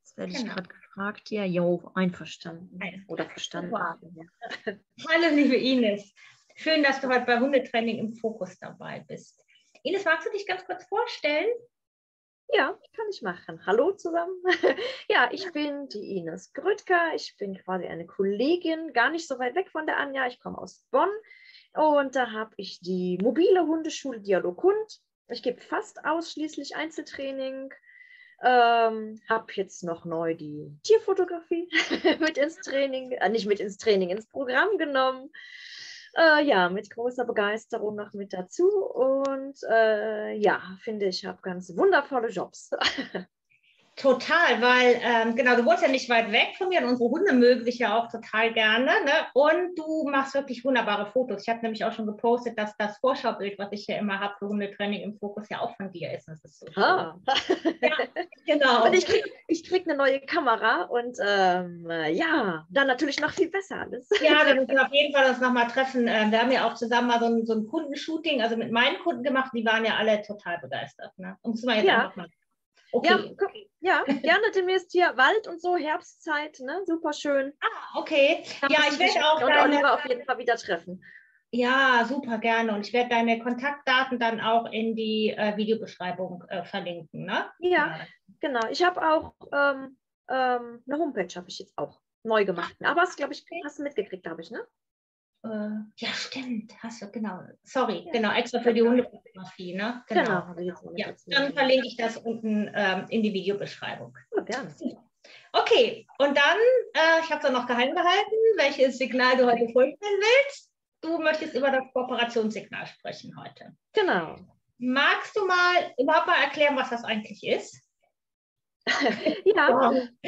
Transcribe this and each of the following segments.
Jetzt werde genau. ich gerade gefragt. Ja, jo, einverstanden. Oder verstanden. Wow. Hallo, liebe Ines. Schön, dass du heute bei Hundetraining im Fokus dabei bist. Ines, magst du dich ganz kurz vorstellen? Ja, kann ich machen. Hallo zusammen. ja, ich bin die Ines Grüttger. Ich bin quasi eine Kollegin, gar nicht so weit weg von der Anja. Ich komme aus Bonn und da habe ich die mobile Hundeschule Dialog Hund. Ich gebe fast ausschließlich Einzeltraining. Ähm, habe jetzt noch neu die Tierfotografie mit ins Training, äh, nicht mit ins Training, ins Programm genommen. Äh, ja, mit großer Begeisterung noch mit dazu. Und äh, ja, finde ich, habe ganz wundervolle Jobs. Total, weil ähm, genau, du wohnst ja nicht weit weg von mir und unsere Hunde mögen sich ja auch total gerne. Ne? Und du machst wirklich wunderbare Fotos. Ich habe nämlich auch schon gepostet, dass das Vorschaubild, was ich ja immer habe für Hundetraining im Fokus, ja auch von dir ist. Das ist so ah. ja, genau. Und ich kriege krieg eine neue Kamera und ähm, ja, dann natürlich noch viel besser alles. Ja, dann müssen wir auf jeden Fall uns nochmal treffen. Ähm, wir haben ja auch zusammen mal so ein, so ein Kundenshooting, also mit meinen Kunden gemacht, die waren ja alle total begeistert. Ne? Und müssen wir jetzt ja. einfach mal Okay. Ja, ja, gerne demnächst hier Wald und so, Herbstzeit, ne? Super schön. Ah, okay. Ja, ich werde auch und deine... Oliver auf jeden Fall wieder treffen. Ja, super gerne. Und ich werde deine Kontaktdaten dann auch in die äh, Videobeschreibung äh, verlinken, ne? Ja, ja. genau. Ich habe auch ähm, ähm, eine Homepage, habe ich jetzt auch neu gemacht. Aber das, glaube ich, hast du mitgekriegt, glaube ich, ne? Äh, ja, stimmt, hast du, genau. Sorry, genau, extra für die Hundefotografie, ne? Genau. genau. Ja, dann verlinke ich das unten ähm, in die Videobeschreibung. Ja, gerne. Okay, und dann, äh, ich habe da noch geheim gehalten, welches Signal du heute vorstellen willst. Du möchtest über das Kooperationssignal sprechen heute. Genau. Magst du mal überhaupt mal erklären, was das eigentlich ist? ja.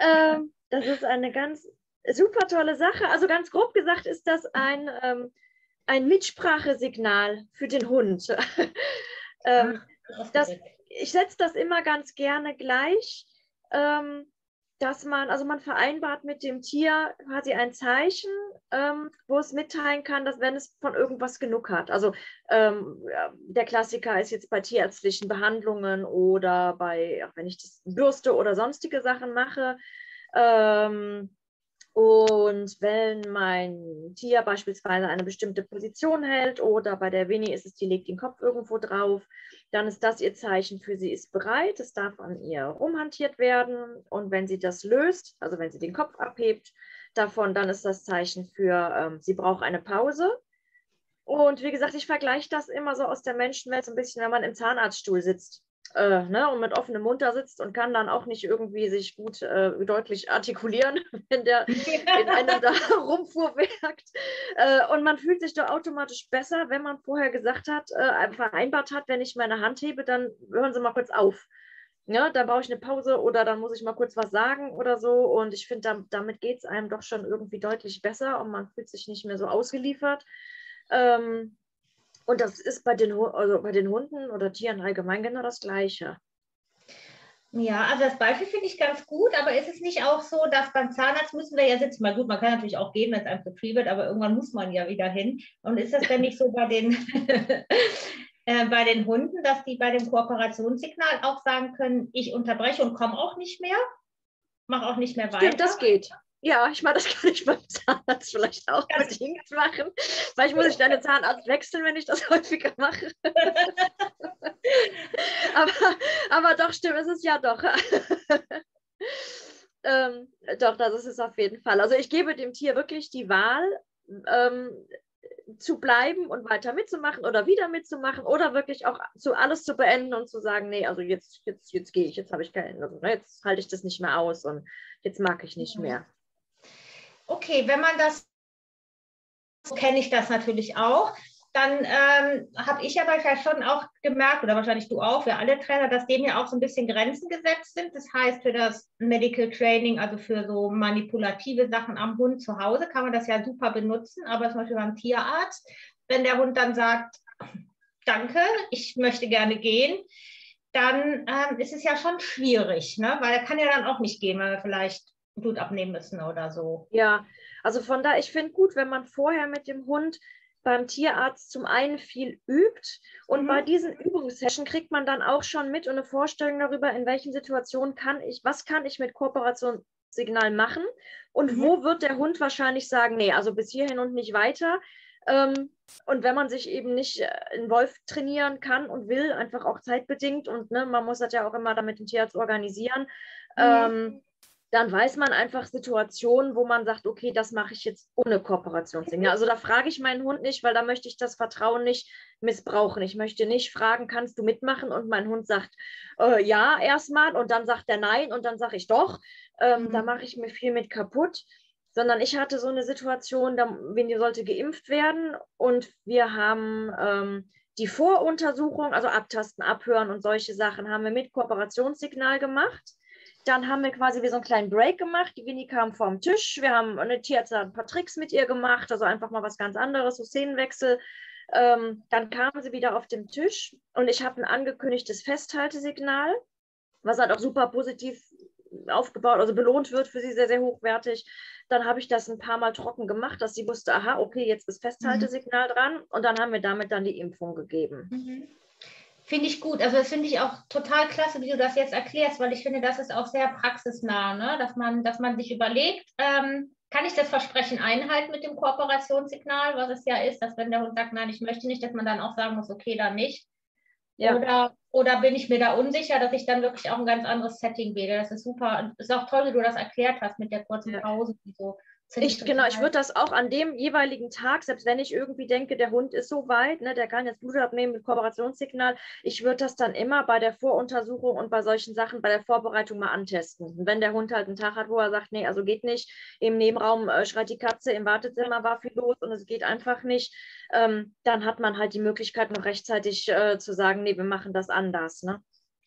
ähm, das ist eine ganz super tolle Sache. Also ganz grob gesagt ist das ein, ähm, ein Mitsprachesignal für den Hund. ähm, das, ich setze das immer ganz gerne gleich, ähm, dass man, also man vereinbart mit dem Tier quasi ein Zeichen, ähm, wo es mitteilen kann, dass wenn es von irgendwas genug hat. Also ähm, der Klassiker ist jetzt bei tierärztlichen Behandlungen oder bei, auch wenn ich das Bürste oder sonstige Sachen mache, ähm, und wenn mein Tier beispielsweise eine bestimmte Position hält oder bei der Winnie ist es, die legt den Kopf irgendwo drauf, dann ist das ihr Zeichen für sie ist bereit. Es darf an ihr rumhantiert werden. Und wenn sie das löst, also wenn sie den Kopf abhebt davon, dann ist das Zeichen für ähm, sie braucht eine Pause. Und wie gesagt, ich vergleiche das immer so aus der Menschenwelt so ein bisschen, wenn man im Zahnarztstuhl sitzt äh, ne, und mit offenem Mund da sitzt und kann dann auch nicht irgendwie sich gut äh, deutlich artikulieren, wenn der in einem da rumfuhrwerkt. Äh, und man fühlt sich da automatisch besser, wenn man vorher gesagt hat, äh, vereinbart hat, wenn ich meine Hand hebe, dann hören Sie mal kurz auf. Ja, da brauche ich eine Pause oder dann muss ich mal kurz was sagen oder so. Und ich finde, damit geht es einem doch schon irgendwie deutlich besser und man fühlt sich nicht mehr so ausgeliefert. Ähm, und das ist bei den, also bei den Hunden oder Tieren allgemein genau das Gleiche. Ja, also das Beispiel finde ich ganz gut, aber ist es nicht auch so, dass beim Zahnarzt müssen wir ja sitzen? Mal gut, man kann natürlich auch gehen, wenn es einem zu viel wird, aber irgendwann muss man ja wieder hin. Und ist das denn nicht so bei den, äh, bei den Hunden, dass die bei dem Kooperationssignal auch sagen können, ich unterbreche und komme auch nicht mehr? Mache auch nicht mehr weiter? Stimmt, das geht. Ja, ich meine, das kann ich beim Zahnarzt vielleicht auch bedingt machen. Vielleicht muss ich deine Zahnarzt wechseln, wenn ich das häufiger mache. aber, aber doch, stimmt, es ist ja doch. ähm, doch, das ist es auf jeden Fall. Also ich gebe dem Tier wirklich die Wahl, ähm, zu bleiben und weiter mitzumachen oder wieder mitzumachen oder wirklich auch zu alles zu beenden und zu sagen, nee, also jetzt, jetzt, jetzt gehe ich, jetzt habe ich keinen, also ne, jetzt halte ich das nicht mehr aus und jetzt mag ich nicht mehr okay, wenn man das, so kenne ich das natürlich auch, dann ähm, habe ich aber ja schon auch gemerkt, oder wahrscheinlich du auch, wir alle Trainer, dass dem ja auch so ein bisschen Grenzen gesetzt sind. Das heißt, für das Medical Training, also für so manipulative Sachen am Hund zu Hause, kann man das ja super benutzen. Aber zum Beispiel beim Tierarzt, wenn der Hund dann sagt, danke, ich möchte gerne gehen, dann ähm, ist es ja schon schwierig, ne? weil er kann ja dann auch nicht gehen, weil er vielleicht Blut abnehmen müssen oder so. Ja, also von da, ich finde gut, wenn man vorher mit dem Hund beim Tierarzt zum einen viel übt und mhm. bei diesen Übungssession kriegt man dann auch schon mit und eine Vorstellung darüber, in welchen Situationen kann ich, was kann ich mit Kooperationssignal machen und mhm. wo wird der Hund wahrscheinlich sagen, nee, also bis hierhin und nicht weiter. Ähm, und wenn man sich eben nicht in äh, Wolf trainieren kann und will, einfach auch zeitbedingt und ne, man muss das ja auch immer damit den Tierarzt organisieren, mhm. ähm, dann weiß man einfach Situationen, wo man sagt, okay, das mache ich jetzt ohne Kooperationsdinge. Also da frage ich meinen Hund nicht, weil da möchte ich das Vertrauen nicht missbrauchen. Ich möchte nicht fragen, kannst du mitmachen? Und mein Hund sagt äh, ja erstmal und dann sagt er nein und dann sage ich doch. Ähm, mhm. Da mache ich mir viel mit kaputt. Sondern ich hatte so eine Situation, da Winnie sollte geimpft werden und wir haben ähm, die Voruntersuchung, also abtasten, abhören und solche Sachen, haben wir mit Kooperationssignal gemacht. Dann haben wir quasi wie so einen kleinen Break gemacht. Die Winnie kam vom Tisch. Wir haben eine Tierärztin ein paar Tricks mit ihr gemacht, also einfach mal was ganz anderes, so Szenenwechsel. Ähm, dann kam sie wieder auf den Tisch und ich habe ein angekündigtes Festhaltesignal, was halt auch super positiv aufgebaut, also belohnt wird für sie sehr, sehr hochwertig. Dann habe ich das ein paar Mal trocken gemacht, dass sie wusste, aha, okay, jetzt ist Festhaltesignal mhm. dran und dann haben wir damit dann die Impfung gegeben. Mhm. Finde ich gut. Also das finde ich auch total klasse, wie du das jetzt erklärst, weil ich finde, das ist auch sehr praxisnah, ne? dass, man, dass man sich überlegt, ähm, kann ich das Versprechen einhalten mit dem Kooperationssignal, was es ja ist, dass wenn der Hund sagt, nein, ich möchte nicht, dass man dann auch sagen muss, okay, dann nicht. Ja. Oder, oder bin ich mir da unsicher, dass ich dann wirklich auch ein ganz anderes Setting wähle. Das ist super. Es ist auch toll, wie du das erklärt hast mit der kurzen Pause. So. Ich, genau, ich würde das auch an dem jeweiligen Tag, selbst wenn ich irgendwie denke, der Hund ist so weit, ne, der kann jetzt Blut abnehmen mit Kooperationssignal, ich würde das dann immer bei der Voruntersuchung und bei solchen Sachen, bei der Vorbereitung mal antesten. Und wenn der Hund halt einen Tag hat, wo er sagt, nee, also geht nicht, im Nebenraum äh, schreit die Katze, im Wartezimmer war viel los und es geht einfach nicht, ähm, dann hat man halt die Möglichkeit, noch rechtzeitig äh, zu sagen, nee, wir machen das anders. Ne?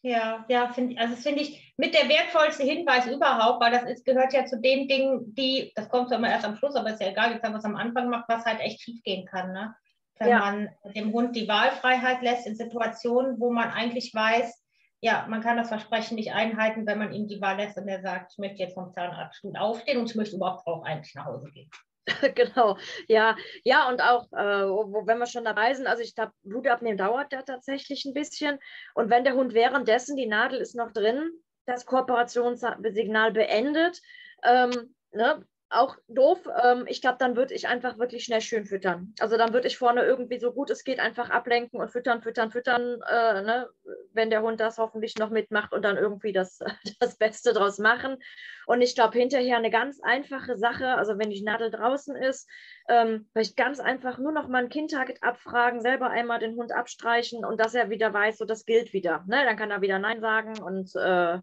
Ja, ja, finde also finde ich mit der wertvollste Hinweis überhaupt, weil das ist, gehört ja zu den Dingen, die, das kommt zwar immer erst am Schluss, aber ist ja egal, jetzt haben wir es am Anfang gemacht, was halt echt schief gehen kann. Ne? Wenn ja. man dem Hund die Wahlfreiheit lässt in Situationen, wo man eigentlich weiß, ja, man kann das Versprechen nicht einhalten, wenn man ihm die Wahl lässt und er sagt, ich möchte jetzt vom Zahnarztstuhl aufstehen und ich möchte überhaupt auch eigentlich nach Hause gehen. genau, ja, ja, und auch, äh, wo, wenn wir schon dabei sind, also ich glaube, Blutabnehmen dauert da tatsächlich ein bisschen. Und wenn der Hund währenddessen, die Nadel ist noch drin, das Kooperationssignal beendet, ähm, ne, auch doof. Ähm, ich glaube, dann würde ich einfach wirklich schnell schön füttern. Also dann würde ich vorne irgendwie so gut es geht einfach ablenken und füttern, füttern, füttern, äh, ne? wenn der Hund das hoffentlich noch mitmacht und dann irgendwie das, das Beste draus machen. Und ich glaube, hinterher eine ganz einfache Sache, also wenn die Nadel draußen ist, ähm, vielleicht ganz einfach nur noch mal ein Kindtarget abfragen, selber einmal den Hund abstreichen und dass er wieder weiß, so das gilt wieder. Ne? Dann kann er wieder Nein sagen und äh,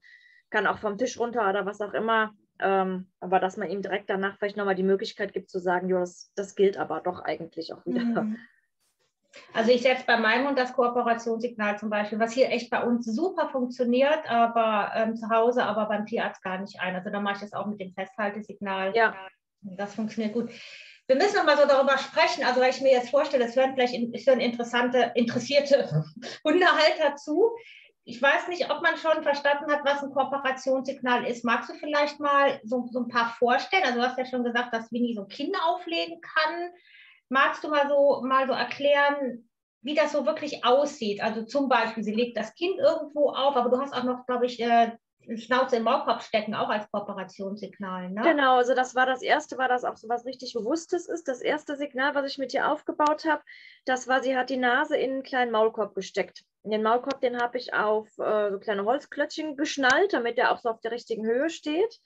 kann auch vom Tisch runter oder was auch immer. Ähm, aber dass man ihm direkt danach vielleicht nochmal die Möglichkeit gibt zu sagen, jo, das, das gilt aber doch eigentlich auch wieder. Mhm. Also ich setze bei meinem Hund das Kooperationssignal zum Beispiel, was hier echt bei uns super funktioniert, aber ähm, zu Hause, aber beim Tierarzt gar nicht ein. Also da mache ich das auch mit dem Festhaltesignal. Ja. Das funktioniert gut. Wir müssen noch mal so darüber sprechen, also weil ich mir jetzt vorstelle, es hören vielleicht in, hören interessante, interessierte Hundehalter zu ich weiß nicht, ob man schon verstanden hat, was ein Kooperationssignal ist. Magst du vielleicht mal so, so ein paar vorstellen? Also du hast ja schon gesagt, dass Winnie so ein Kind auflegen kann. Magst du mal so, mal so erklären, wie das so wirklich aussieht? Also zum Beispiel, sie legt das Kind irgendwo auf, aber du hast auch noch, glaube ich, äh, Schnauze im Maulkorb stecken, auch als Kooperationssignal. Ne? Genau, also das war das erste, war das auch so was richtig Bewusstes ist. Das erste Signal, was ich mit ihr aufgebaut habe, das war, sie hat die Nase in einen kleinen Maulkorb gesteckt. Den Maulkorb, den habe ich auf äh, so kleine Holzklötzchen geschnallt, damit er auch so auf der richtigen Höhe steht.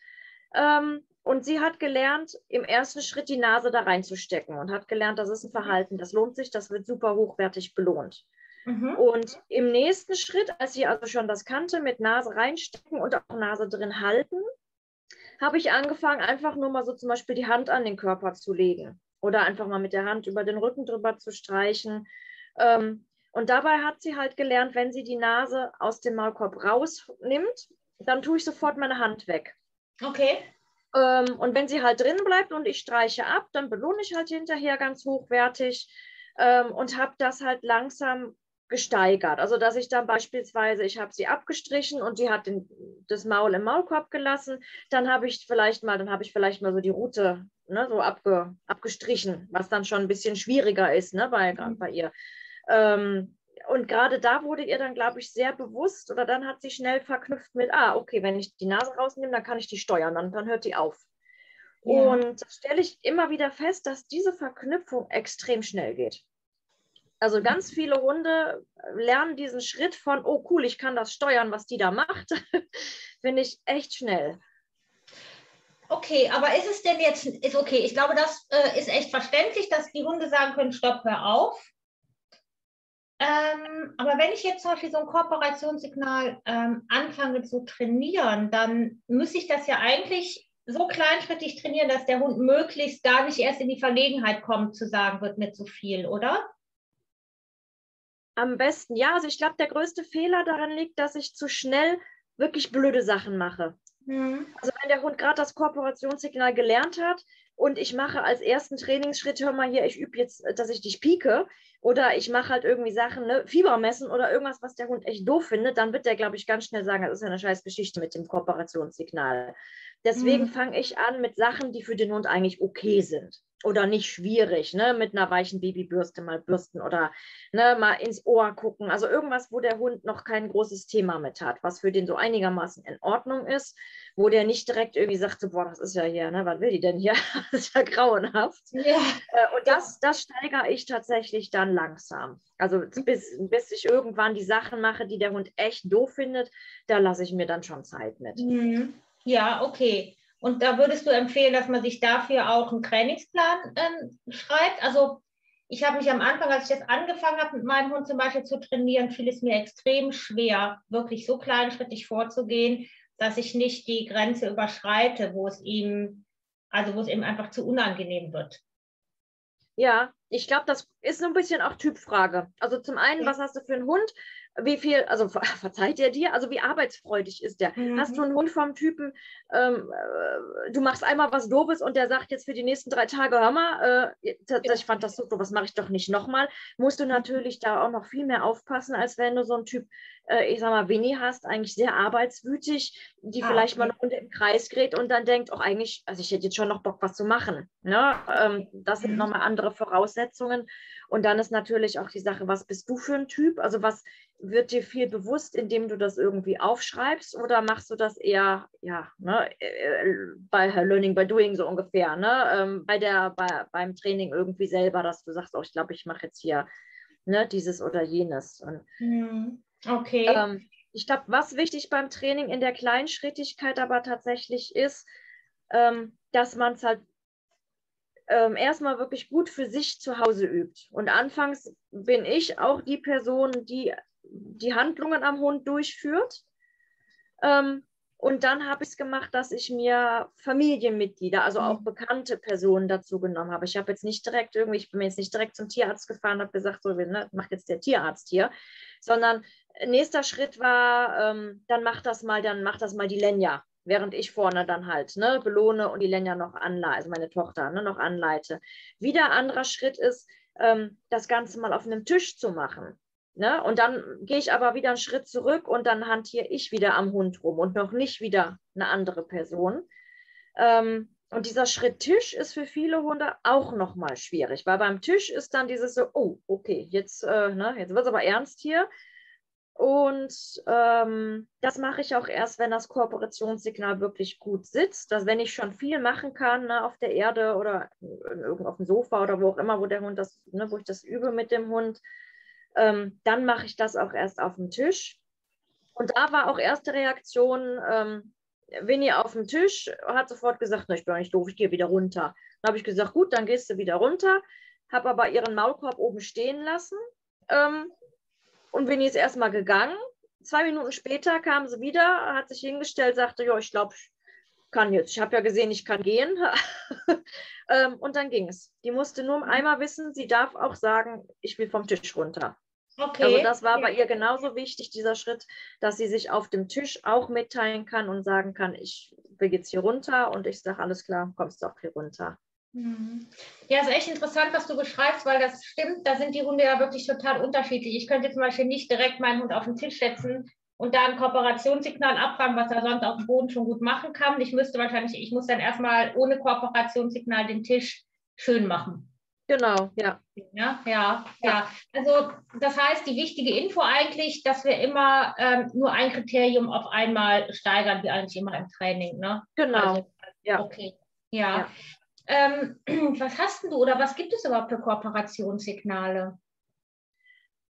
Ähm, und sie hat gelernt, im ersten Schritt die Nase da reinzustecken und hat gelernt, das ist ein Verhalten, das lohnt sich, das wird super hochwertig belohnt. Mhm. Und im nächsten Schritt, als sie also schon das kannte, mit Nase reinstecken und auch Nase drin halten, habe ich angefangen, einfach nur mal so zum Beispiel die Hand an den Körper zu legen oder einfach mal mit der Hand über den Rücken drüber zu streichen. Ähm, und dabei hat sie halt gelernt, wenn sie die Nase aus dem Maulkorb rausnimmt, dann tue ich sofort meine Hand weg. Okay. Ähm, und wenn sie halt drin bleibt und ich streiche ab, dann belohne ich halt hinterher ganz hochwertig ähm, und habe das halt langsam gesteigert. Also dass ich dann beispielsweise, ich habe sie abgestrichen und die hat den, das Maul im Maulkorb gelassen, dann habe ich vielleicht mal, dann habe ich vielleicht mal so die Route ne, so abge, abgestrichen, was dann schon ein bisschen schwieriger ist ne, bei, mhm. bei ihr. Ähm, und gerade da wurde ihr dann, glaube ich, sehr bewusst oder dann hat sie schnell verknüpft mit, ah, okay, wenn ich die Nase rausnehme, dann kann ich die steuern, dann, dann hört die auf. Ja. Und da stelle ich immer wieder fest, dass diese Verknüpfung extrem schnell geht. Also ganz viele Hunde lernen diesen Schritt von, oh cool, ich kann das steuern, was die da macht, finde ich echt schnell. Okay, aber ist es denn jetzt, ist okay, ich glaube, das äh, ist echt verständlich, dass die Hunde sagen können, stopp, hör auf. Ähm, aber wenn ich jetzt zum Beispiel so ein Kooperationssignal ähm, anfange zu trainieren, dann muss ich das ja eigentlich so kleinschrittig trainieren, dass der Hund möglichst gar nicht erst in die Verlegenheit kommt, zu sagen, wird mir zu viel, oder? Am besten, ja. Also ich glaube, der größte Fehler daran liegt, dass ich zu schnell wirklich blöde Sachen mache. Mhm. Also wenn der Hund gerade das Kooperationssignal gelernt hat und ich mache als ersten Trainingsschritt, hör mal hier, ich übe jetzt, dass ich dich pieke oder ich mache halt irgendwie Sachen, ne, Fieber messen oder irgendwas, was der Hund echt doof findet, dann wird der, glaube ich, ganz schnell sagen, das ist ja eine scheiß Geschichte mit dem Kooperationssignal. Deswegen mhm. fange ich an mit Sachen, die für den Hund eigentlich okay sind oder nicht schwierig, ne? mit einer weichen Babybürste mal bürsten oder ne, mal ins Ohr gucken. Also irgendwas, wo der Hund noch kein großes Thema mit hat, was für den so einigermaßen in Ordnung ist, wo der nicht direkt irgendwie sagt, so, boah, das ist ja hier, ne? was will die denn hier? das ist ja grauenhaft. Ja. Äh, und das, das steigere ich tatsächlich dann langsam. Also bis, bis ich irgendwann die Sachen mache, die der Hund echt doof findet, da lasse ich mir dann schon Zeit mit. Mhm. Ja, okay. Und da würdest du empfehlen, dass man sich dafür auch einen Trainingsplan ähm, schreibt? Also ich habe mich am Anfang, als ich jetzt angefangen habe, mit meinem Hund zum Beispiel zu trainieren, fiel es mir extrem schwer, wirklich so kleinschrittig vorzugehen, dass ich nicht die Grenze überschreite, wo es ihm, also wo es ihm einfach zu unangenehm wird. Ja, ich glaube, das ist so ein bisschen auch Typfrage. Also zum einen, was hast du für einen Hund? Wie viel, also verzeiht er dir? Also wie arbeitsfreudig ist der? Mhm. Hast du einen Hund vom Typen, ähm, äh, du machst einmal was Doofes und der sagt jetzt für die nächsten drei Tage, hör mal, äh, ich fand das so, was mache ich doch nicht nochmal. Musst du natürlich da auch noch viel mehr aufpassen, als wenn du so einen Typ, äh, ich sag mal, Winnie hast, eigentlich sehr arbeitswütig, die ah, vielleicht okay. mal eine Runde im Kreis gerät und dann denkt, auch eigentlich, also ich hätte jetzt schon noch Bock, was zu machen. Ne? Ähm, das sind mhm. nochmal andere Voraussetzungen. Und dann ist natürlich auch die Sache, was bist du für ein Typ? Also was wird dir viel bewusst, indem du das irgendwie aufschreibst oder machst du das eher, ja, ne, äh, bei Learning by Doing so ungefähr, ne, ähm, bei der, bei, beim Training irgendwie selber, dass du sagst, oh, ich glaube, ich mache jetzt hier ne, dieses oder jenes. Und, hm, okay. Ähm, ich glaube, was wichtig beim Training in der Kleinschrittigkeit aber tatsächlich ist, ähm, dass man es halt ähm, erstmal wirklich gut für sich zu Hause übt. Und anfangs bin ich auch die Person, die die Handlungen am Hund durchführt. Ähm, und dann habe ich es gemacht, dass ich mir Familienmitglieder, also auch mhm. bekannte Personen dazu genommen habe. Ich habe jetzt nicht direkt irgendwie, ich bin jetzt nicht direkt zum Tierarzt gefahren und habe gesagt, so, ne, macht jetzt der Tierarzt hier, sondern nächster Schritt war, ähm, dann macht das mal, dann macht das mal die Lenja, während ich vorne dann halt ne, belohne und die Lenja noch anleite, also meine Tochter ne, noch anleite. Wieder anderer Schritt ist, ähm, das Ganze mal auf einem Tisch zu machen. Ne? Und dann gehe ich aber wieder einen Schritt zurück und dann hantiere ich wieder am Hund rum und noch nicht wieder eine andere Person. Ähm, und dieser Schritt Tisch ist für viele Hunde auch nochmal schwierig, weil beim Tisch ist dann dieses so, oh, okay, jetzt, äh, ne, jetzt wird es aber ernst hier. Und ähm, das mache ich auch erst, wenn das Kooperationssignal wirklich gut sitzt. Dass wenn ich schon viel machen kann ne, auf der Erde oder auf dem Sofa oder wo auch immer, wo der Hund das, ne, wo ich das übe mit dem Hund, ähm, dann mache ich das auch erst auf dem Tisch. Und da war auch erste Reaktion, ähm, Winnie auf dem Tisch hat sofort gesagt, ich bin nicht doof, ich gehe wieder runter. Dann habe ich gesagt, gut, dann gehst du wieder runter, habe aber ihren Maulkorb oben stehen lassen. Ähm, und Winnie ist erstmal gegangen. Zwei Minuten später kam sie wieder, hat sich hingestellt, sagte, ja, ich glaube, ich kann jetzt. Ich habe ja gesehen, ich kann gehen. ähm, und dann ging es. Die musste nur einmal wissen, sie darf auch sagen, ich will vom Tisch runter. Okay. Also das war bei ihr genauso wichtig, dieser Schritt, dass sie sich auf dem Tisch auch mitteilen kann und sagen kann, ich will jetzt hier runter und ich sage, alles klar, kommst du auch hier runter. Mhm. Ja, ist echt interessant, was du beschreibst, weil das stimmt. Da sind die Hunde ja wirklich total unterschiedlich. Ich könnte zum Beispiel nicht direkt meinen Hund auf den Tisch setzen und da ein Kooperationssignal abfangen, was er sonst auf dem Boden schon gut machen kann. Ich müsste wahrscheinlich, ich muss dann erstmal ohne Kooperationssignal den Tisch schön machen. Genau, ja. Ja, ja, ja. Also das heißt, die wichtige Info eigentlich, dass wir immer ähm, nur ein Kriterium auf einmal steigern, wie eigentlich immer im Training. Ne? Genau. Also, ja. Okay. Ja. ja. Ähm, was hast du oder was gibt es überhaupt für Kooperationssignale?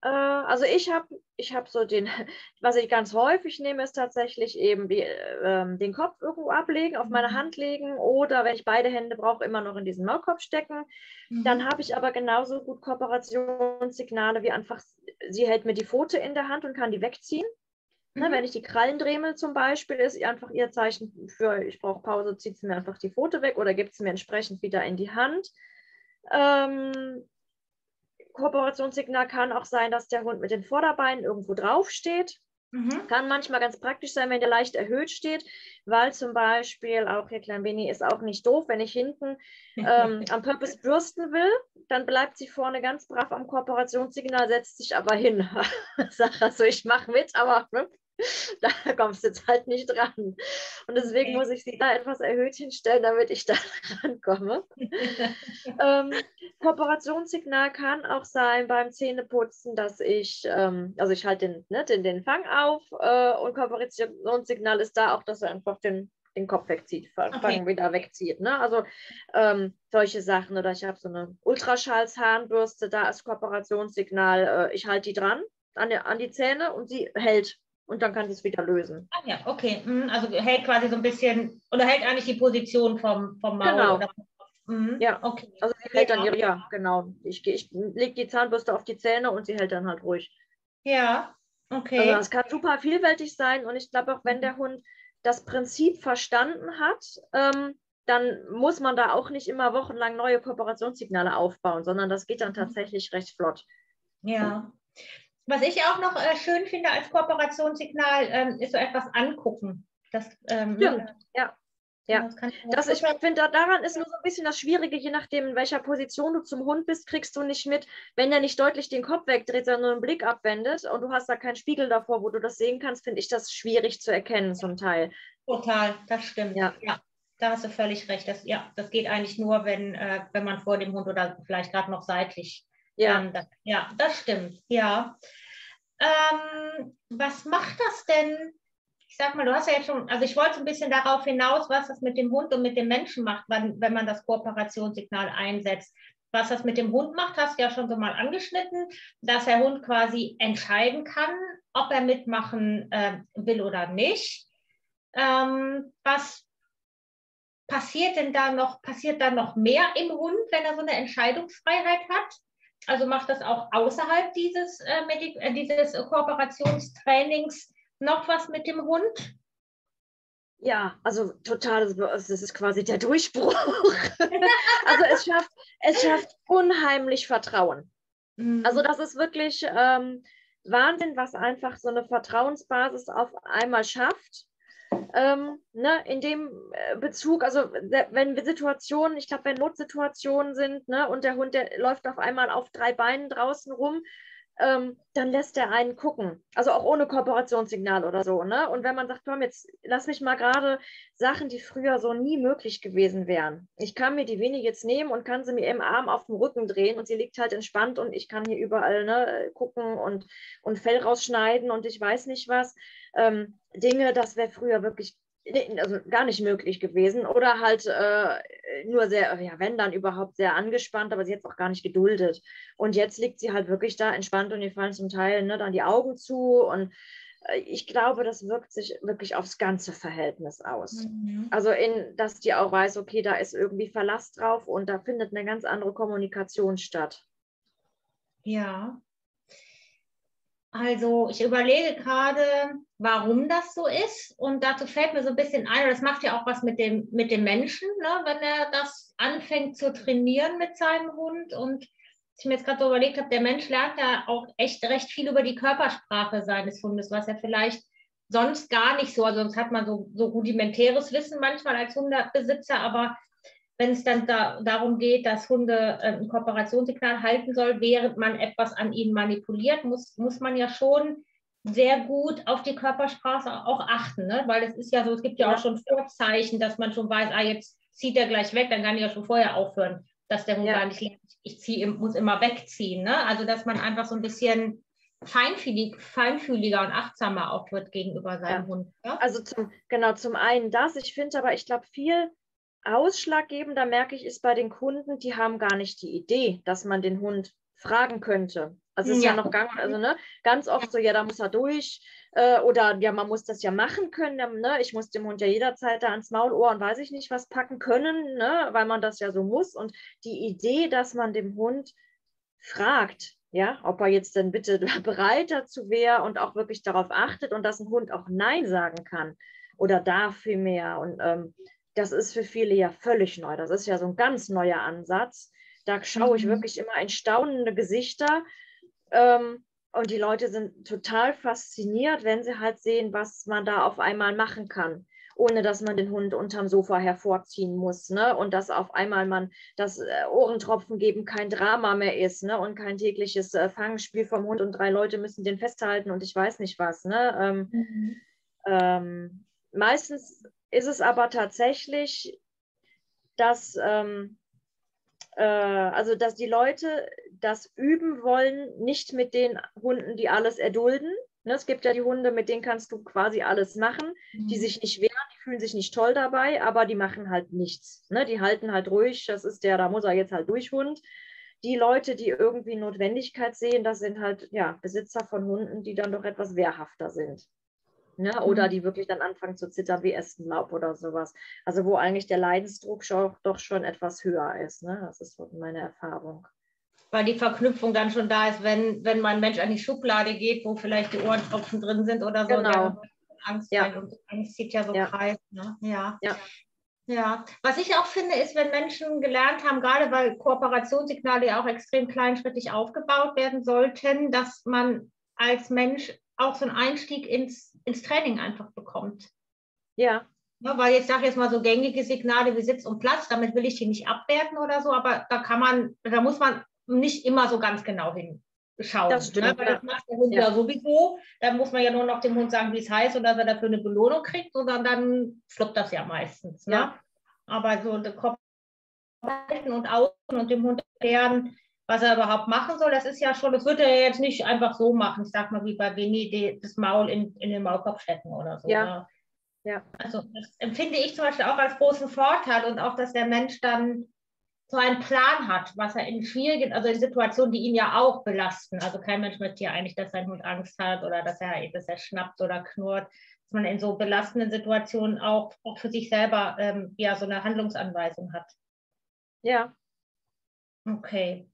Äh, also ich habe ich hab so den, was ich ganz häufig nehme, ist tatsächlich eben die, äh, den Kopf irgendwo ablegen, auf meine mhm. Hand legen oder wenn ich beide Hände brauche, immer noch in diesen Maulkorb stecken. Mhm. Dann habe ich aber genauso gut Kooperationssignale wie einfach, sie hält mir die Pfote in der Hand und kann die wegziehen. Ne, mhm. wenn ich die Krallen dremel zum Beispiel, ist einfach ihr Zeichen für, ich brauche Pause, zieht sie mir einfach die Pfote weg oder gibt sie mir entsprechend wieder in die Hand. Ähm, Kooperationssignal kann auch sein, dass der Hund mit den Vorderbeinen irgendwo drauf steht. Mhm. Kann manchmal ganz praktisch sein, wenn der leicht erhöht steht, weil zum Beispiel, auch hier Klein Benny ist auch nicht doof, wenn ich hinten ähm, am Purpose bürsten will, dann bleibt sie vorne ganz brav am Kooperationssignal, setzt sich aber hin. Sag also, ich mache mit, aber ne, da kommst du jetzt halt nicht dran. Und deswegen muss ich sie da etwas erhöht hinstellen, damit ich da rankomme. ähm, Kooperationssignal kann auch sein beim Zähneputzen, dass ich, ähm, also ich halte den, ne, den, den Fang auf äh, und Kooperationssignal ist da auch, dass er einfach den, den Kopf wegzieht, Fang okay. wieder wegzieht. Ne? Also ähm, solche Sachen. Oder ich habe so eine Ultraschallshahnbürste, da ist Kooperationssignal, äh, ich halte die dran an, der, an die Zähne und sie hält und dann kann sie es wieder lösen. Ah ja, okay. Mhm, also hält quasi so ein bisschen oder hält eigentlich die Position vom, vom Maul. Genau. Oder, mhm. Ja, okay. Also sie hält dann ihre, ja, genau. Ich, ich lege die Zahnbürste auf die Zähne und sie hält dann halt ruhig. Ja, okay. Also es kann super vielfältig sein und ich glaube auch, wenn der Hund das Prinzip verstanden hat, ähm, dann muss man da auch nicht immer wochenlang neue Kooperationssignale aufbauen, sondern das geht dann mhm. tatsächlich recht flott. Ja. Was ich auch noch äh, schön finde als Kooperationssignal, ähm, ist so etwas angucken. Das, ähm, Stimmt, ja. Ja, das, ich finde, daran ist nur so ein bisschen das Schwierige, je nachdem, in welcher Position du zum Hund bist, kriegst du nicht mit, wenn er nicht deutlich den Kopf wegdreht, sondern nur einen Blick abwendet und du hast da keinen Spiegel davor, wo du das sehen kannst, finde ich das schwierig zu erkennen zum Teil. Total, das stimmt. Ja. ja da hast du völlig recht. Das, ja, das geht eigentlich nur, wenn, äh, wenn man vor dem Hund oder vielleicht gerade noch seitlich ja, ähm, das, ja, das stimmt. Ja. Ähm, was macht das denn? Ich sag mal, du hast ja jetzt schon, also ich wollte ein bisschen darauf hinaus, was das mit dem Hund und mit dem Menschen macht, wenn, wenn man das Kooperationssignal einsetzt. Was das mit dem Hund macht, hast du ja schon so mal angeschnitten, dass der Hund quasi entscheiden kann, ob er mitmachen äh, will oder nicht. Ähm, was passiert denn da noch, passiert da noch mehr im Hund, wenn er so eine Entscheidungsfreiheit hat? Also macht das auch außerhalb dieses, äh, äh, dieses Kooperationstrainings noch was mit dem Hund? Ja, also total, das ist quasi der Durchbruch. also es schafft, es schafft unheimlich Vertrauen. Mhm. Also das ist wirklich ähm, Wahnsinn, was einfach so eine Vertrauensbasis auf einmal schafft ähm, ne, in dem äh, Bezug, also wenn wir Situationen, ich glaube, wenn Notsituationen sind ne, und der Hund, der läuft auf einmal auf drei Beinen draußen rum, ähm, dann lässt er einen gucken. Also auch ohne Kooperationssignal oder so. Ne? Und wenn man sagt, komm, jetzt lass mich mal gerade Sachen, die früher so nie möglich gewesen wären. Ich kann mir die wenig jetzt nehmen und kann sie mir im Arm auf dem Rücken drehen und sie liegt halt entspannt und ich kann hier überall ne, gucken und, und Fell rausschneiden und ich weiß nicht was ähm, Dinge, das wäre früher wirklich also gar nicht möglich gewesen oder halt äh, nur sehr, ja, wenn dann überhaupt sehr angespannt, aber sie hat auch gar nicht geduldet. Und jetzt liegt sie halt wirklich da entspannt und ihr fallen zum Teil ne, dann die Augen zu und äh, ich glaube, das wirkt sich wirklich aufs ganze Verhältnis aus. Mhm. Also in, dass die auch weiß, okay, da ist irgendwie Verlass drauf und da findet eine ganz andere Kommunikation statt. Ja, also ich überlege gerade, warum das so ist. Und dazu fällt mir so ein bisschen ein, das macht ja auch was mit dem, mit dem Menschen, ne? wenn er das anfängt zu trainieren mit seinem Hund. Und ich mir jetzt gerade so überlegt habe, der Mensch lernt ja auch echt recht viel über die Körpersprache seines Hundes, was er vielleicht sonst gar nicht so, also sonst hat man so, so rudimentäres Wissen manchmal als Hundebesitzer, aber wenn es dann da, darum geht, dass Hunde äh, ein Kooperationssignal halten soll, während man etwas an ihnen manipuliert, muss, muss man ja schon sehr gut auf die Körpersprache auch achten, ne? weil es ist ja so, es gibt ja, ja. auch schon Vorzeichen, dass man schon weiß, ah, jetzt zieht er gleich weg, dann kann ich ja schon vorher aufhören, dass der Hund ja. gar nicht lernt, ich ziehe, muss immer wegziehen. Ne? Also, dass man einfach so ein bisschen feinfühlig, feinfühliger und achtsamer auch wird gegenüber seinem ja. Hund. Ja? Also zum, genau, zum einen das. Ich finde aber, ich glaube, viel ausschlaggebender merke ich, ist bei den Kunden, die haben gar nicht die Idee, dass man den Hund fragen könnte. Also es ist ja, ja noch gang, also ne, ganz oft so, ja, da muss er durch äh, oder ja, man muss das ja machen können. Ne? Ich muss dem Hund ja jederzeit da ans Maulohr und weiß ich nicht was packen können, ne? weil man das ja so muss. Und die Idee, dass man dem Hund fragt, ja, ob er jetzt denn bitte bereit dazu wäre und auch wirklich darauf achtet und dass ein Hund auch Nein sagen kann oder darf vielmehr. Und ähm, das ist für viele ja völlig neu. Das ist ja so ein ganz neuer Ansatz. Da schaue ich mhm. wirklich immer in staunende Gesichter. Ähm, und die Leute sind total fasziniert, wenn sie halt sehen, was man da auf einmal machen kann, ohne dass man den Hund unterm Sofa hervorziehen muss. Ne? Und dass auf einmal man das äh, Ohrentropfen geben kein Drama mehr ist ne? und kein tägliches äh, Fangspiel vom Hund und drei Leute müssen den festhalten und ich weiß nicht was. Ne? Ähm, mhm. ähm, meistens ist es aber tatsächlich, dass ähm, äh, also dass die Leute das üben wollen, nicht mit den Hunden, die alles erdulden. Ne, es gibt ja die Hunde, mit denen kannst du quasi alles machen, mhm. die sich nicht wehren, die fühlen sich nicht toll dabei, aber die machen halt nichts. Ne? Die halten halt ruhig, das ist der, da muss er jetzt halt durch Hund. Die Leute, die irgendwie Notwendigkeit sehen, das sind halt ja, Besitzer von Hunden, die dann doch etwas wehrhafter sind. Ne? Oder mhm. die wirklich dann anfangen zu zittern wie Essenlaub oder sowas. Also wo eigentlich der Leidensdruck schon, doch schon etwas höher ist. Ne? Das ist meine Erfahrung. Weil die Verknüpfung dann schon da ist, wenn, wenn mein Mensch an die Schublade geht, wo vielleicht die Ohrentropfen drin sind oder so. Genau. Angst ja. und Angst zieht ja so ja. Kreis. Ne? Ja. ja. Ja, was ich auch finde, ist, wenn Menschen gelernt haben, gerade weil Kooperationssignale ja auch extrem kleinschrittig aufgebaut werden sollten, dass man als Mensch auch so einen Einstieg ins, ins Training einfach bekommt. Ja. ja weil jetzt sage ich jetzt mal so gängige Signale wie Sitz und Platz, damit will ich die nicht abwerten oder so, aber da kann man, da muss man nicht immer so ganz genau hinschauen. Das stimmt, ne? Weil das macht der Hund ja. ja. sowieso. Da muss man ja nur noch dem Hund sagen, wie es heißt und dass er dafür eine Belohnung kriegt, sondern dann fluppt das ja meistens. Ne? Ja. Aber so der Kopf halten und außen und dem Hund erklären, was er überhaupt machen soll. Das ist ja schon, das wird er jetzt nicht einfach so machen. Ich sag mal, wie bei Winnie das Maul in, in den Maulkorb stecken oder so. Ja. Ne? ja. Also das empfinde ich zum Beispiel auch als großen Vorteil und auch, dass der Mensch dann so einen Plan hat, was er in schwierigen, also in Situationen, die ihn ja auch belasten. Also kein Mensch möchte ja eigentlich, dass sein Hund Angst hat oder dass er, dass er schnappt oder knurrt, dass man in so belastenden Situationen auch, auch für sich selber ähm, ja so eine Handlungsanweisung hat. Ja, Okay.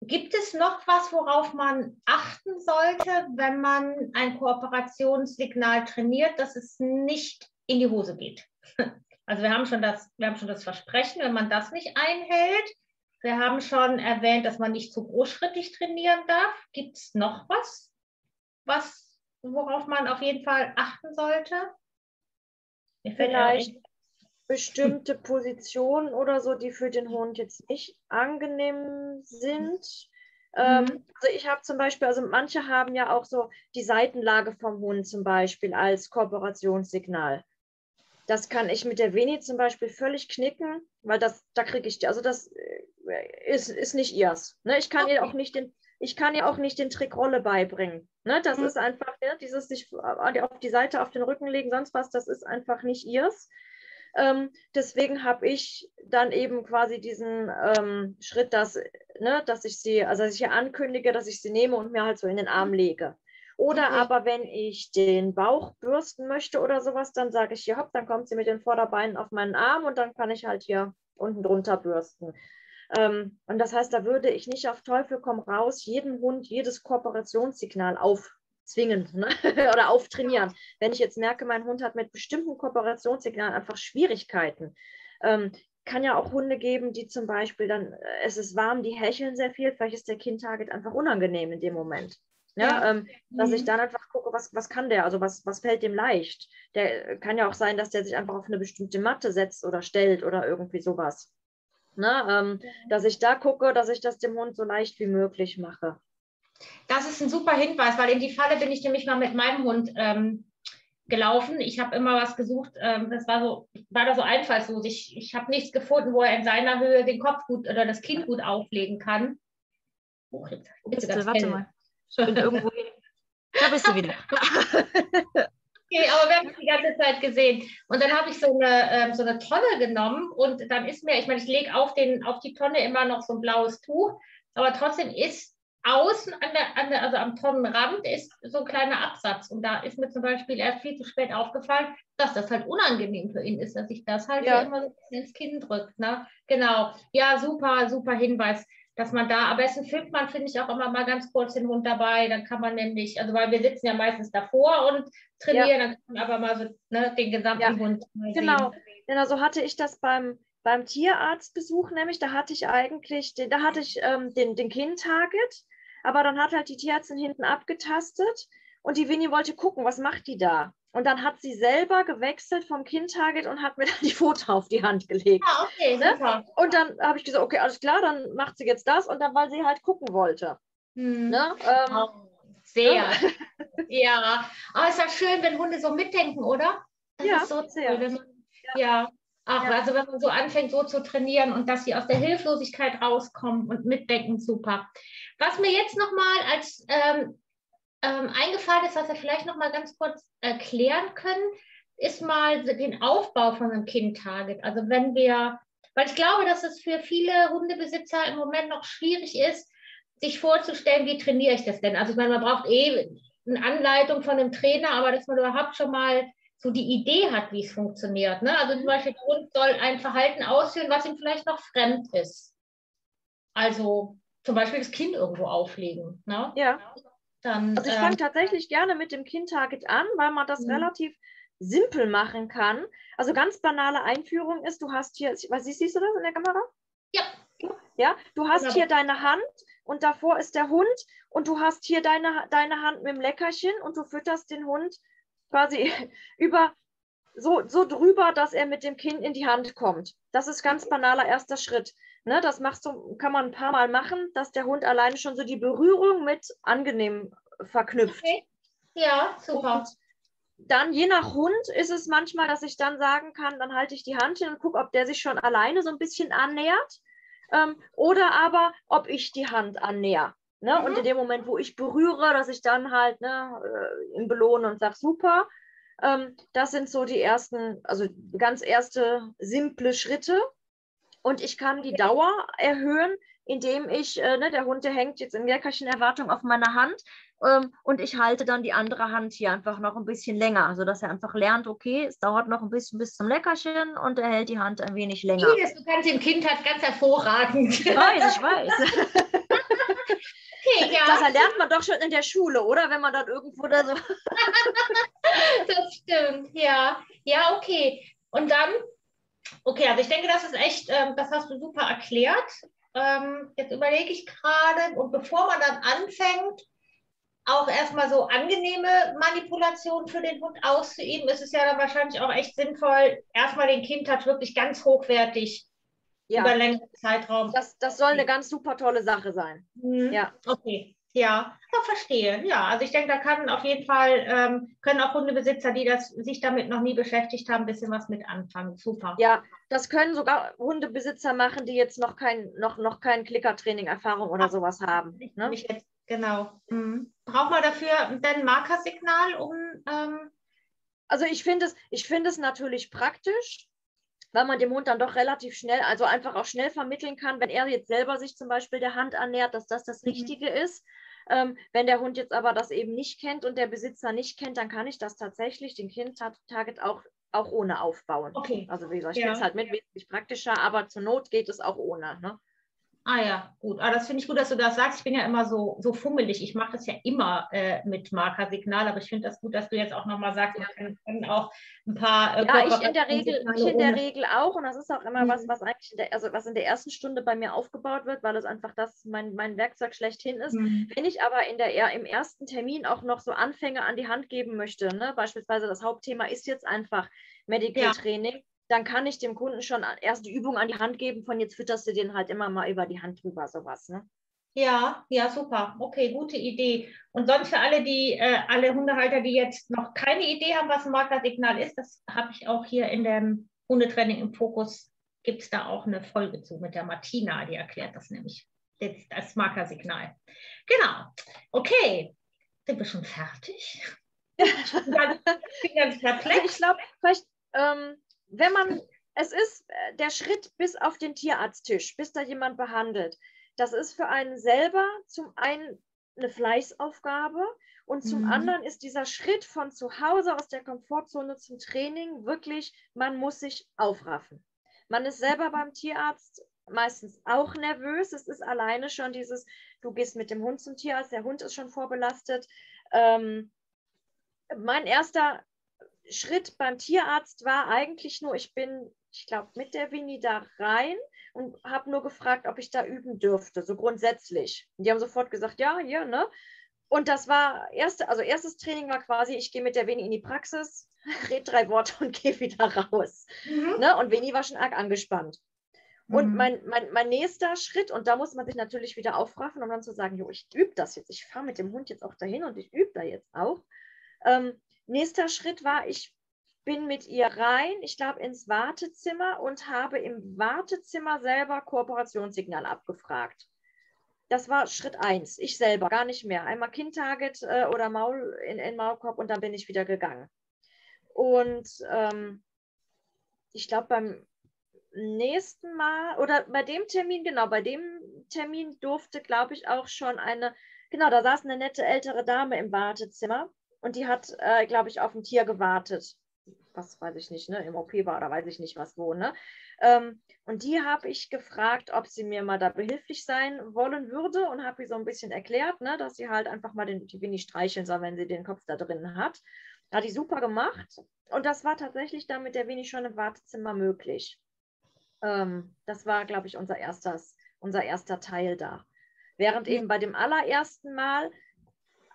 Gibt es noch was, worauf man achten sollte, wenn man ein Kooperationssignal trainiert, dass es nicht in die Hose geht? Also wir haben schon das, wir haben schon das Versprechen, wenn man das nicht einhält. Wir haben schon erwähnt, dass man nicht zu großschrittig trainieren darf. Gibt es noch was, was, worauf man auf jeden Fall achten sollte? Vielleicht bestimmte Positionen oder so, die für den Hund jetzt nicht angenehm sind. Ähm, mhm. also ich habe zum Beispiel, also manche haben ja auch so die Seitenlage vom Hund zum Beispiel als Kooperationssignal. Das kann ich mit der Veni zum Beispiel völlig knicken, weil das, da kriege ich, also das äh, ist, ist nicht ihrs. Ne? Ich kann okay. ihr auch nicht den, ich kann ihr auch nicht den Trick Rolle beibringen. Ne? Das mhm. ist einfach, ja, dieses sich auf die Seite auf den Rücken legen, sonst was, das ist einfach nicht ihrs. Ähm, deswegen habe ich dann eben quasi diesen ähm, Schritt, dass, ne, dass ich sie, also dass ich hier ankündige, dass ich sie nehme und mir halt so in den Arm lege. Oder okay. aber wenn ich den Bauch bürsten möchte oder sowas, dann sage ich hier, hopp, dann kommt sie mit den Vorderbeinen auf meinen Arm und dann kann ich halt hier unten drunter bürsten. Ähm, und das heißt, da würde ich nicht auf Teufel komm raus jeden Hund jedes Kooperationssignal auf zwingen ne? oder auftrainieren. Wenn ich jetzt merke, mein Hund hat mit bestimmten Kooperationssignalen einfach Schwierigkeiten. Ähm, kann ja auch Hunde geben, die zum Beispiel dann, äh, es ist warm, die hecheln sehr viel, vielleicht ist der Kind-Target einfach unangenehm in dem Moment. Ja, ja. Ähm, dass mhm. ich dann einfach gucke, was, was kann der, also was, was fällt dem leicht. Der kann ja auch sein, dass der sich einfach auf eine bestimmte Matte setzt oder stellt oder irgendwie sowas. Ne? Ähm, dass ich da gucke, dass ich das dem Hund so leicht wie möglich mache. Das ist ein super Hinweis, weil in die Falle bin ich nämlich mal mit meinem Hund ähm, gelaufen. Ich habe immer was gesucht, ähm, das war so, war da so einfallslos. Ich, ich habe nichts gefunden, wo er in seiner Höhe den Kopf gut oder das Kind gut auflegen kann. Oh, jetzt, jetzt Bitte, warte mal. Ich bin irgendwo hin. Da bist du wieder. Okay, aber wir haben es die ganze Zeit gesehen. Und dann habe ich so eine, ähm, so eine Tonne genommen und dann ist mir, ich meine, ich lege auf, auf die Tonne immer noch so ein blaues Tuch, aber trotzdem ist außen an der, an der, also am Tonnenrand ist so ein kleiner Absatz. Und da ist mir zum Beispiel erst viel zu spät aufgefallen, dass das halt unangenehm für ihn ist, dass sich das halt ja. immer so ins Kinn drückt. Ne? Genau. Ja, super, super Hinweis, dass man da, am besten filmt man, finde ich, auch immer mal ganz kurz den Hund dabei. Dann kann man nämlich, also weil wir sitzen ja meistens davor und trainieren, ja. dann kann man aber mal so ne, den gesamten ja. Hund Genau. Genau, so hatte ich das beim beim Tierarztbesuch nämlich, da hatte ich eigentlich, da hatte ich ähm, den, den Kind-Target aber dann hat halt die Tierärztin hinten abgetastet und die Winnie wollte gucken, was macht die da? Und dann hat sie selber gewechselt vom Kind-Target und hat mir dann die Foto auf die Hand gelegt. Ah, okay, ne? super. Und dann habe ich gesagt, okay, alles klar, dann macht sie jetzt das und dann, weil sie halt gucken wollte. Hm. Ne? Ähm, oh, sehr. ja. Aber es ist ja schön, wenn Hunde so mitdenken, oder? Das ja, so sehr. Man, ja. ja. Ach, ja. also wenn man so anfängt, so zu trainieren und dass sie aus der Hilflosigkeit rauskommen und mitdenken, super. Was mir jetzt nochmal als ähm, ähm, eingefallen ist, was wir vielleicht nochmal ganz kurz erklären können, ist mal den Aufbau von einem Kind-Target. Also wenn wir, weil ich glaube, dass es für viele Hundebesitzer im Moment noch schwierig ist, sich vorzustellen, wie trainiere ich das denn? Also ich meine, man braucht eh eine Anleitung von einem Trainer, aber dass man überhaupt schon mal so die Idee hat, wie es funktioniert. Ne? Also zum Beispiel der Hund soll ein Verhalten ausführen, was ihm vielleicht noch fremd ist. Also zum Beispiel das Kind irgendwo auflegen. Ne? Ja. Dann, also ich ähm, fange tatsächlich gerne mit dem Kind-Target an, weil man das mhm. relativ simpel machen kann. Also ganz banale Einführung ist, du hast hier, was siehst du das in der Kamera? Ja. Ja, du hast hier deine Hand und davor ist der Hund und du hast hier deine, deine Hand mit dem Leckerchen und du fütterst den Hund quasi über so, so drüber, dass er mit dem Kind in die Hand kommt. Das ist ganz banaler erster Schritt. Ne, das machst du, kann man ein paar Mal machen, dass der Hund alleine schon so die Berührung mit angenehm verknüpft. Okay. Ja, super. Und dann je nach Hund ist es manchmal, dass ich dann sagen kann, dann halte ich die Hand hin und gucke, ob der sich schon alleine so ein bisschen annähert. Ähm, oder aber, ob ich die Hand annäher. Ne? Mhm. Und in dem Moment, wo ich berühre, dass ich dann halt ne, äh, ihn belohne und sage, super. Ähm, das sind so die ersten, also ganz erste simple Schritte. Und ich kann die Dauer erhöhen, indem ich, äh, ne, der Hund, der hängt jetzt in Leckerchenerwartung auf meiner Hand ähm, und ich halte dann die andere Hand hier einfach noch ein bisschen länger, sodass er einfach lernt, okay, es dauert noch ein bisschen bis zum Leckerchen und er hält die Hand ein wenig länger. Ines, du kannst dem Kind halt ganz hervorragend. Ich weiß, ich weiß. Ja. Das lernt man doch schon in der Schule, oder? Wenn man dann irgendwo da so. das stimmt, ja. Ja, okay. Und dann, okay, also ich denke, das ist echt, ähm, das hast du super erklärt. Ähm, jetzt überlege ich gerade, und bevor man dann anfängt, auch erstmal so angenehme Manipulationen für den Hund auszuüben, ist es ja dann wahrscheinlich auch echt sinnvoll, erstmal den Kindtouch wirklich ganz hochwertig ja. über längeren Zeitraum. Das, das soll eine ganz super tolle Sache sein. Mhm. Ja. Okay. Ja, ja, verstehe. Ja, also ich denke, da kann auf jeden Fall, ähm, können auch Hundebesitzer, die das, sich damit noch nie beschäftigt haben, ein bisschen was mit anfangen. Super. Ja, das können sogar Hundebesitzer machen, die jetzt noch kein, noch, noch kein Klickertraining-Erfahrung oder Ach, sowas haben. Ne? Jetzt, genau. Mhm. Braucht man dafür ein Markersignal, um. Ähm also ich finde es, ich finde es natürlich praktisch, weil man dem Hund dann doch relativ schnell, also einfach auch schnell vermitteln kann, wenn er jetzt selber sich zum Beispiel der Hand annähert, dass das das mhm. Richtige mhm. ist. Ähm, wenn der Hund jetzt aber das eben nicht kennt und der Besitzer nicht kennt, dann kann ich das tatsächlich, den Kind-Target auch, auch ohne aufbauen. Okay. Also wie gesagt, ich ja. finde es halt mit wesentlich praktischer, aber zur Not geht es auch ohne. Ne? Ah ja, gut. Aber ah, das finde ich gut, dass du das sagst. Ich bin ja immer so, so fummelig. Ich mache das ja immer äh, mit Markersignal, aber ich finde das gut, dass du jetzt auch nochmal sagst, man kann, auch ein paar. Äh, ja, ich in der Regel, ich in der Regel auch. Und das ist auch immer mhm. was, was eigentlich in der, also was in der ersten Stunde bei mir aufgebaut wird, weil es einfach das mein, mein Werkzeug schlechthin ist. Mhm. Wenn ich aber in der, im ersten Termin auch noch so Anfänge an die Hand geben möchte, ne? beispielsweise das Hauptthema ist jetzt einfach Medical ja. Training, dann kann ich dem Kunden schon erst die Übung an die Hand geben, von jetzt fütterst du den halt immer mal über die Hand drüber, sowas. Ne? Ja, ja, super. Okay, gute Idee. Und sonst für alle, die, äh, alle Hundehalter, die jetzt noch keine Idee haben, was ein Markersignal ist, das habe ich auch hier in dem Hundetraining im Fokus, gibt es da auch eine Folge zu mit der Martina, die erklärt das nämlich, das, das Markersignal. Genau. Okay, sind wir schon fertig? ich bin ganz perplex. Ich glaube, vielleicht ähm, wenn man, es ist äh, der Schritt bis auf den Tierarzttisch, bis da jemand behandelt. Das ist für einen selber zum einen eine Fleißaufgabe und zum mhm. anderen ist dieser Schritt von zu Hause aus der Komfortzone zum Training wirklich, man muss sich aufraffen. Man ist selber beim Tierarzt meistens auch nervös. Es ist alleine schon dieses, du gehst mit dem Hund zum Tierarzt, der Hund ist schon vorbelastet. Ähm, mein erster Schritt beim Tierarzt war eigentlich nur, ich bin, ich glaube, mit der Winnie da rein und habe nur gefragt, ob ich da üben dürfte, so grundsätzlich. Und die haben sofort gesagt, ja, hier, ne? Und das war erste, also erstes Training war quasi, ich gehe mit der Winnie in die Praxis, rede drei Worte und gehe wieder raus. Mhm. Ne? Und Winnie war schon arg angespannt. Und mhm. mein, mein, mein nächster Schritt, und da muss man sich natürlich wieder aufraffen, um dann zu sagen, jo, ich übe das jetzt, ich fahre mit dem Hund jetzt auch dahin und ich übe da jetzt auch. Ähm, Nächster Schritt war, ich bin mit ihr rein, ich glaube, ins Wartezimmer und habe im Wartezimmer selber Kooperationssignal abgefragt. Das war Schritt eins. Ich selber, gar nicht mehr. Einmal Kind-Target äh, oder Maul in, in Maulkorb und dann bin ich wieder gegangen. Und ähm, ich glaube, beim nächsten Mal oder bei dem Termin, genau, bei dem Termin durfte, glaube ich, auch schon eine, genau, da saß eine nette ältere Dame im Wartezimmer und die hat, äh, glaube ich, auf ein Tier gewartet. Was weiß ich nicht, ne? Im OP war oder weiß ich nicht was wo, ne? Ähm, und die habe ich gefragt, ob sie mir mal da behilflich sein wollen würde und habe ihr so ein bisschen erklärt, ne, dass sie halt einfach mal den, die Winnie streicheln soll, wenn sie den Kopf da drin hat. Hat die super gemacht. Und das war tatsächlich dann mit der Winnie schon im Wartezimmer möglich. Ähm, das war, glaube ich, unser, erstes, unser erster Teil da. Während eben bei dem allerersten Mal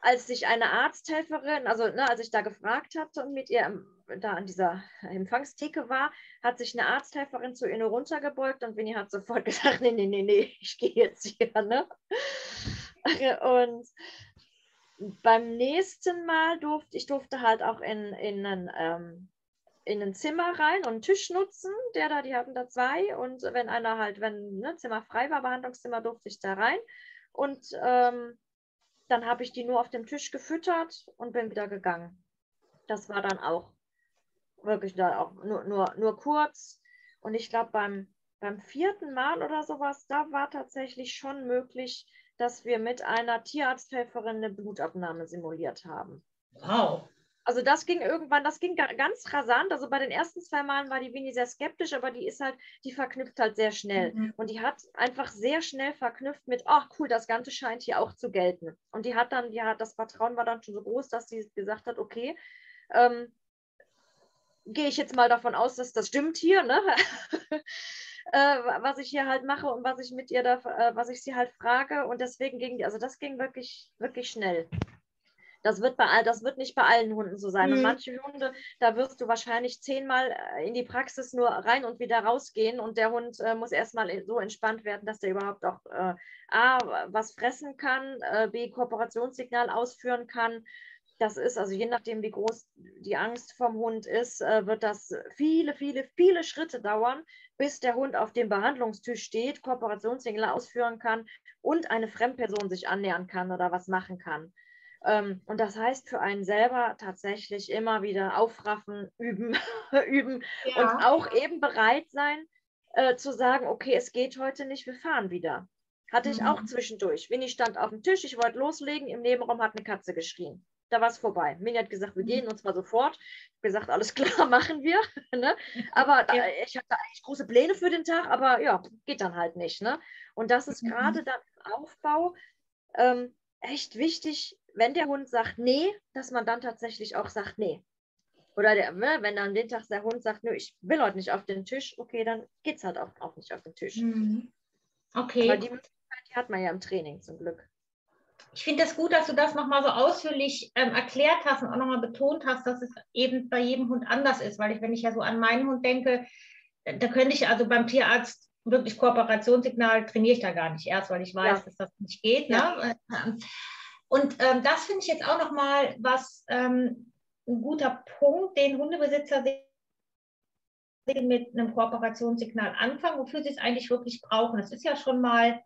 als sich eine Arzthelferin, also ne, als ich da gefragt hatte und mit ihr da an dieser Empfangstheke war, hat sich eine Arzthelferin zu ihr runtergebeugt und Winnie hat sofort gesagt, nee, nee, nee, nee, ich gehe jetzt hier. Ne? Und beim nächsten Mal durfte ich durfte halt auch in, in, ein, ähm, in ein Zimmer rein und einen Tisch nutzen, der da, die hatten da zwei und wenn einer halt, wenn ne, Zimmer frei war, Behandlungszimmer, durfte ich da rein und ähm, dann habe ich die nur auf dem Tisch gefüttert und bin wieder gegangen. Das war dann auch wirklich da auch nur, nur, nur kurz. Und ich glaube, beim, beim vierten Mal oder sowas, da war tatsächlich schon möglich, dass wir mit einer Tierarzthelferin eine Blutabnahme simuliert haben. Wow also das ging irgendwann, das ging ganz rasant. Also bei den ersten zwei Malen war die Winnie sehr skeptisch, aber die ist halt, die verknüpft halt sehr schnell. Mhm. Und die hat einfach sehr schnell verknüpft mit, ach cool, das Ganze scheint hier auch zu gelten. Und die hat dann, ja, das Vertrauen war dann schon so groß, dass sie gesagt hat, okay, ähm, gehe ich jetzt mal davon aus, dass das stimmt hier, ne? äh, was ich hier halt mache und was ich mit ihr da, äh, was ich sie halt frage. Und deswegen ging die, also das ging wirklich, wirklich schnell. Das wird, bei, das wird nicht bei allen Hunden so sein. Mhm. Und manche Hunde, da wirst du wahrscheinlich zehnmal äh, in die Praxis nur rein und wieder rausgehen und der Hund äh, muss erstmal so entspannt werden, dass der überhaupt auch äh, A, was fressen kann, äh, B, Kooperationssignal ausführen kann. Das ist also je nachdem, wie groß die Angst vom Hund ist, äh, wird das viele, viele, viele Schritte dauern, bis der Hund auf dem Behandlungstisch steht, Kooperationssignal ausführen kann und eine Fremdperson sich annähern kann oder was machen kann. Ähm, und das heißt für einen selber tatsächlich immer wieder aufraffen, üben, üben ja. und auch eben bereit sein äh, zu sagen, okay, es geht heute nicht, wir fahren wieder. Hatte mhm. ich auch mhm. zwischendurch. Winnie stand auf dem Tisch, ich wollte loslegen, im Nebenraum hat eine Katze geschrien. da war es vorbei. Mini hat gesagt, wir mhm. gehen und zwar sofort. Ich habe gesagt, alles klar, machen wir. ne? Aber da, ich hatte eigentlich große Pläne für den Tag, aber ja, geht dann halt nicht. Ne? Und das ist mhm. gerade dann im Aufbau ähm, echt wichtig, wenn der Hund sagt, nee, dass man dann tatsächlich auch sagt, nee. Oder der, ne, wenn dann den Tag der Hund sagt, nö, ich will heute nicht auf den Tisch, okay, dann geht es halt auch, auch nicht auf den Tisch. Mhm. Okay. Aber die Möglichkeit, die hat man ja im Training zum Glück. Ich finde es das gut, dass du das nochmal so ausführlich ähm, erklärt hast und auch nochmal betont hast, dass es eben bei jedem Hund anders ist. Weil ich, wenn ich ja so an meinen Hund denke, da könnte ich also beim Tierarzt wirklich Kooperationssignal trainiere ich da gar nicht erst, weil ich weiß, ja. dass das nicht geht. Ne? Ja. Und ähm, das finde ich jetzt auch nochmal was ähm, ein guter Punkt, den Hundebesitzer mit einem Kooperationssignal anfangen, wofür sie es eigentlich wirklich brauchen. Das ist ja schon mal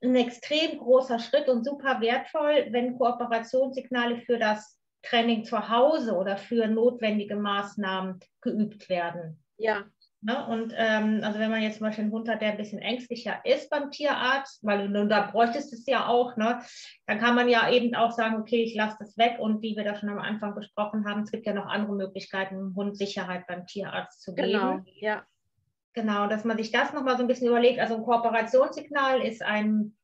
ein extrem großer Schritt und super wertvoll, wenn Kooperationssignale für das Training zu Hause oder für notwendige Maßnahmen geübt werden. Ja. Ne? Und ähm, also wenn man jetzt zum Beispiel einen Hund hat, der ein bisschen ängstlicher ist beim Tierarzt, weil du da bräuchtest es ja auch, ne? dann kann man ja eben auch sagen, okay, ich lasse das weg und wie wir da schon am Anfang besprochen haben, es gibt ja noch andere Möglichkeiten, dem Hund Sicherheit beim Tierarzt zu geben. Genau, ja. Genau, dass man sich das nochmal so ein bisschen überlegt. Also ein Kooperationssignal ist ein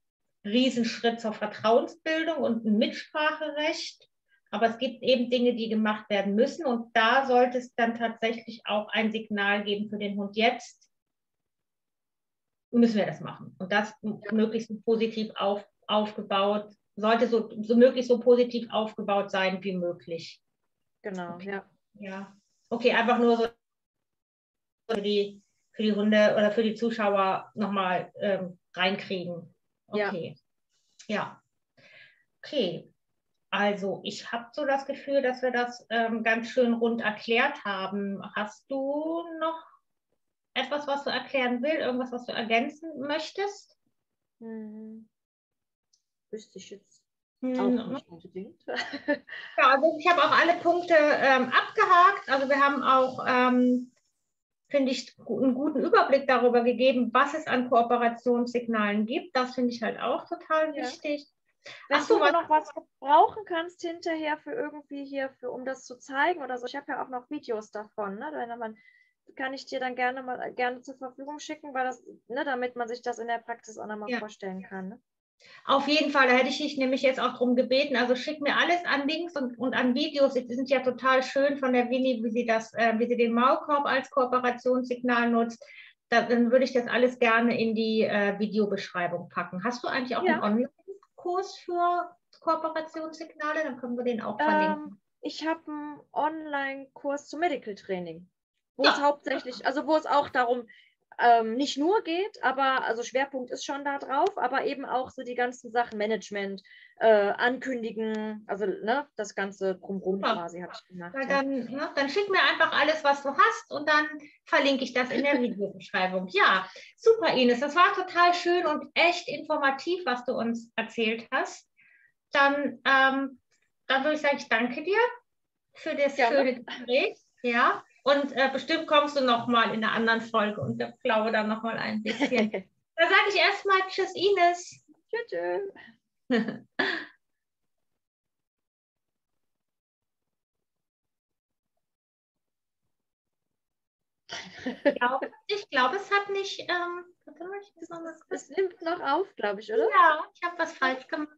Riesenschritt zur Vertrauensbildung und ein Mitspracherecht. Aber es gibt eben Dinge, die gemacht werden müssen. Und da sollte es dann tatsächlich auch ein Signal geben für den Hund jetzt. Müssen wir das machen. Und das möglichst positiv auf, aufgebaut, sollte so, so möglichst so positiv aufgebaut sein wie möglich. Genau, okay. ja. Ja. Okay, einfach nur so für die, für die Hunde oder für die Zuschauer nochmal ähm, reinkriegen. Okay. Ja. ja. Okay. Also ich habe so das Gefühl, dass wir das ähm, ganz schön rund erklärt haben. Hast du noch etwas, was du erklären willst? Irgendwas, was du ergänzen möchtest? Hm. Wüsste ich jetzt hm. auch nicht unbedingt. ja, also ich habe auch alle Punkte ähm, abgehakt. Also wir haben auch, ähm, finde ich, einen guten Überblick darüber gegeben, was es an Kooperationssignalen gibt. Das finde ich halt auch total ja. Wenn Ach, du mal noch was brauchen kannst hinterher für irgendwie hier, für, um das zu zeigen oder so. Ich habe ja auch noch Videos davon, ne? Wenn man, kann ich dir dann gerne mal gerne zur Verfügung schicken, weil das, ne, damit man sich das in der Praxis auch nochmal ja. vorstellen kann. Ne? Auf jeden Fall, da hätte ich dich nämlich jetzt auch darum gebeten. Also schick mir alles an Links und, und an Videos. Die sind ja total schön von der Winnie, wie sie das, äh, wie sie den Maulkorb als Kooperationssignal nutzt. Da, dann würde ich das alles gerne in die äh, Videobeschreibung packen. Hast du eigentlich auch ja. einen? Kurs für Kooperationssignale? Dann können wir den auch verlinken. Ähm, ich habe einen Online-Kurs zum Medical Training, wo ja. es hauptsächlich, also wo es auch darum ähm, nicht nur geht, aber also Schwerpunkt ist schon da drauf, aber eben auch so die ganzen Sachen Management, äh, ankündigen, also ne, das ganze drumherum ja. quasi habe ich gemacht. Ja, dann, ja, dann schick mir einfach alles, was du hast und dann verlinke ich das in der Videobeschreibung. Ja, super Ines, das war total schön und echt informativ, was du uns erzählt hast. Dann, ähm, dann würde ich sagen, ich danke dir für das schöne Gespräch. Ja, und äh, bestimmt kommst du noch mal in einer anderen Folge und ich glaube dann noch mal ein bisschen. dann sage ich erstmal Tschüss, Ines. Tschüss. ich glaube, es hat nicht. Ähm, es nimmt noch auf, glaube ich, oder? Ja, ich habe was falsch gemacht.